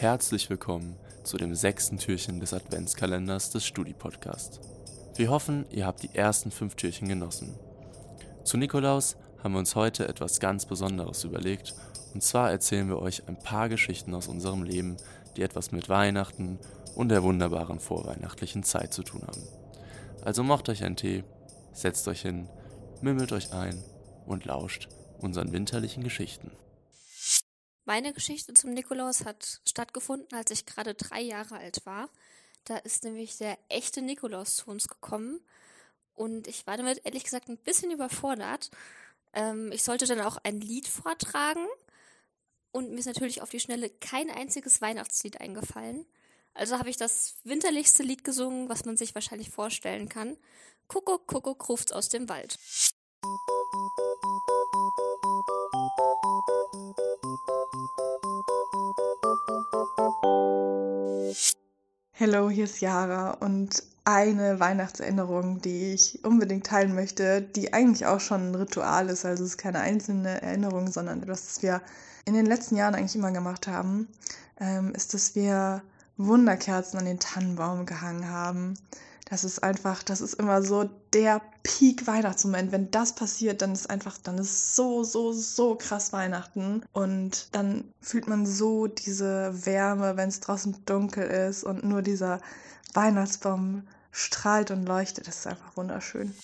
herzlich willkommen zu dem sechsten Türchen des Adventskalenders des Studi-Podcast. Wir hoffen, ihr habt die ersten fünf Türchen genossen. Zu Nikolaus haben wir uns heute etwas ganz Besonderes überlegt und zwar erzählen wir euch ein paar Geschichten aus unserem Leben, die etwas mit Weihnachten und der wunderbaren vorweihnachtlichen Zeit zu tun haben. Also macht euch einen Tee, setzt euch hin, mümmelt euch ein und lauscht unseren winterlichen Geschichten. Meine Geschichte zum Nikolaus hat stattgefunden, als ich gerade drei Jahre alt war. Da ist nämlich der echte Nikolaus zu uns gekommen und ich war damit ehrlich gesagt ein bisschen überfordert. Ähm, ich sollte dann auch ein Lied vortragen und mir ist natürlich auf die Schnelle kein einziges Weihnachtslied eingefallen. Also habe ich das winterlichste Lied gesungen, was man sich wahrscheinlich vorstellen kann. Kuckuck, Kuckuck ruft's aus dem Wald. Hallo, hier ist Jara und eine Weihnachtserinnerung, die ich unbedingt teilen möchte, die eigentlich auch schon ein Ritual ist. Also es ist keine einzelne Erinnerung, sondern etwas, das wir in den letzten Jahren eigentlich immer gemacht haben, ähm, ist, dass wir Wunderkerzen an den Tannenbaum gehangen haben. Das ist einfach, das ist immer so der Peak-Weihnachtsmoment. Wenn das passiert, dann ist einfach, dann ist so, so, so krass Weihnachten. Und dann fühlt man so diese Wärme, wenn es draußen dunkel ist und nur dieser Weihnachtsbaum strahlt und leuchtet. Das ist einfach wunderschön.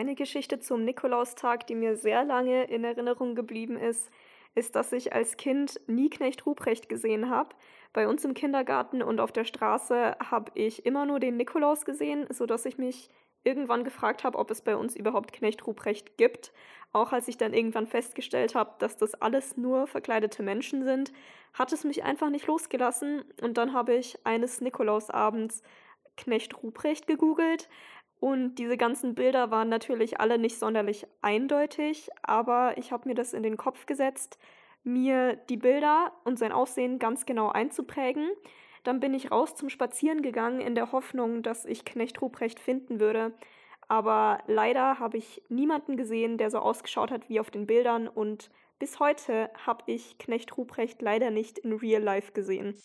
Meine Geschichte zum Nikolaustag, die mir sehr lange in Erinnerung geblieben ist, ist, dass ich als Kind nie Knecht Ruprecht gesehen habe. Bei uns im Kindergarten und auf der Straße habe ich immer nur den Nikolaus gesehen, sodass ich mich irgendwann gefragt habe, ob es bei uns überhaupt Knecht Ruprecht gibt. Auch als ich dann irgendwann festgestellt habe, dass das alles nur verkleidete Menschen sind, hat es mich einfach nicht losgelassen. Und dann habe ich eines Nikolausabends Knecht Ruprecht gegoogelt, und diese ganzen Bilder waren natürlich alle nicht sonderlich eindeutig, aber ich habe mir das in den Kopf gesetzt, mir die Bilder und sein Aussehen ganz genau einzuprägen. Dann bin ich raus zum Spazieren gegangen in der Hoffnung, dass ich Knecht Ruprecht finden würde. Aber leider habe ich niemanden gesehen, der so ausgeschaut hat wie auf den Bildern und bis heute habe ich Knecht Ruprecht leider nicht in Real Life gesehen.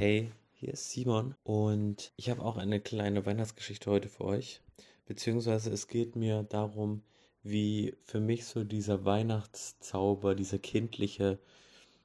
Hey, hier ist Simon und ich habe auch eine kleine Weihnachtsgeschichte heute für euch. Beziehungsweise es geht mir darum, wie für mich so dieser Weihnachtszauber, dieser kindliche,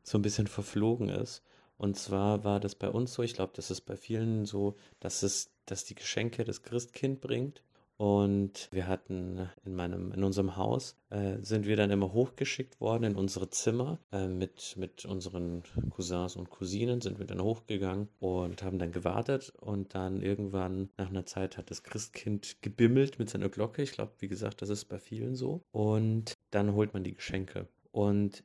so ein bisschen verflogen ist. Und zwar war das bei uns so, ich glaube, das ist bei vielen so, dass es, dass die Geschenke das Christkind bringt. Und wir hatten in meinem, in unserem Haus äh, sind wir dann immer hochgeschickt worden in unsere Zimmer. Äh, mit, mit unseren Cousins und Cousinen sind wir dann hochgegangen und haben dann gewartet. Und dann irgendwann nach einer Zeit hat das Christkind gebimmelt mit seiner Glocke. Ich glaube, wie gesagt, das ist bei vielen so. Und dann holt man die Geschenke. Und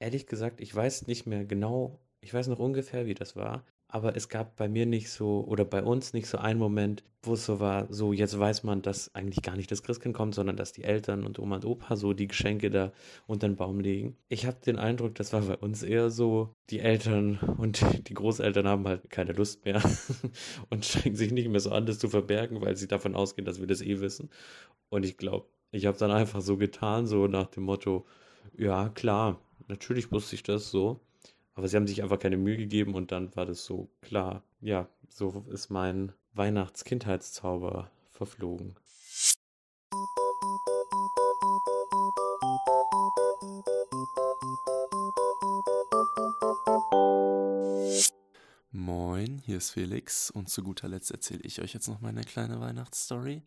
ehrlich gesagt, ich weiß nicht mehr genau, ich weiß noch ungefähr, wie das war, aber es gab bei mir nicht so oder bei uns nicht so einen Moment, wo es so war, so jetzt weiß man, dass eigentlich gar nicht das Christkind kommt, sondern dass die Eltern und Oma und Opa so die Geschenke da unter den Baum legen. Ich habe den Eindruck, das war bei uns eher so, die Eltern und die Großeltern haben halt keine Lust mehr und strengen sich nicht mehr so an, das zu verbergen, weil sie davon ausgehen, dass wir das eh wissen. Und ich glaube, ich habe dann einfach so getan, so nach dem Motto, ja klar, natürlich wusste ich das so. Aber sie haben sich einfach keine Mühe gegeben und dann war das so klar. Ja, so ist mein Weihnachtskindheitszauber verflogen. Moin, hier ist Felix und zu guter Letzt erzähle ich euch jetzt noch meine kleine Weihnachtsstory.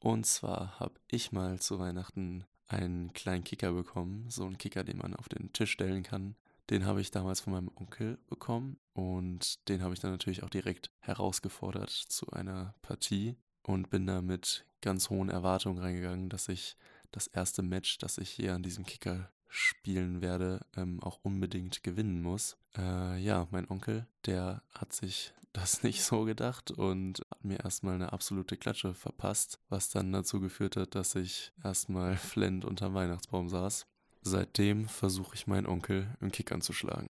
Und zwar habe ich mal zu Weihnachten einen kleinen Kicker bekommen, so einen Kicker, den man auf den Tisch stellen kann. Den habe ich damals von meinem Onkel bekommen und den habe ich dann natürlich auch direkt herausgefordert zu einer Partie und bin da mit ganz hohen Erwartungen reingegangen, dass ich das erste Match, das ich hier an diesem Kicker spielen werde, ähm, auch unbedingt gewinnen muss. Äh, ja, mein Onkel, der hat sich das nicht so gedacht und hat mir erstmal eine absolute Klatsche verpasst, was dann dazu geführt hat, dass ich erstmal flend unterm Weihnachtsbaum saß. Seitdem versuche ich meinen Onkel im Kickern zu schlagen.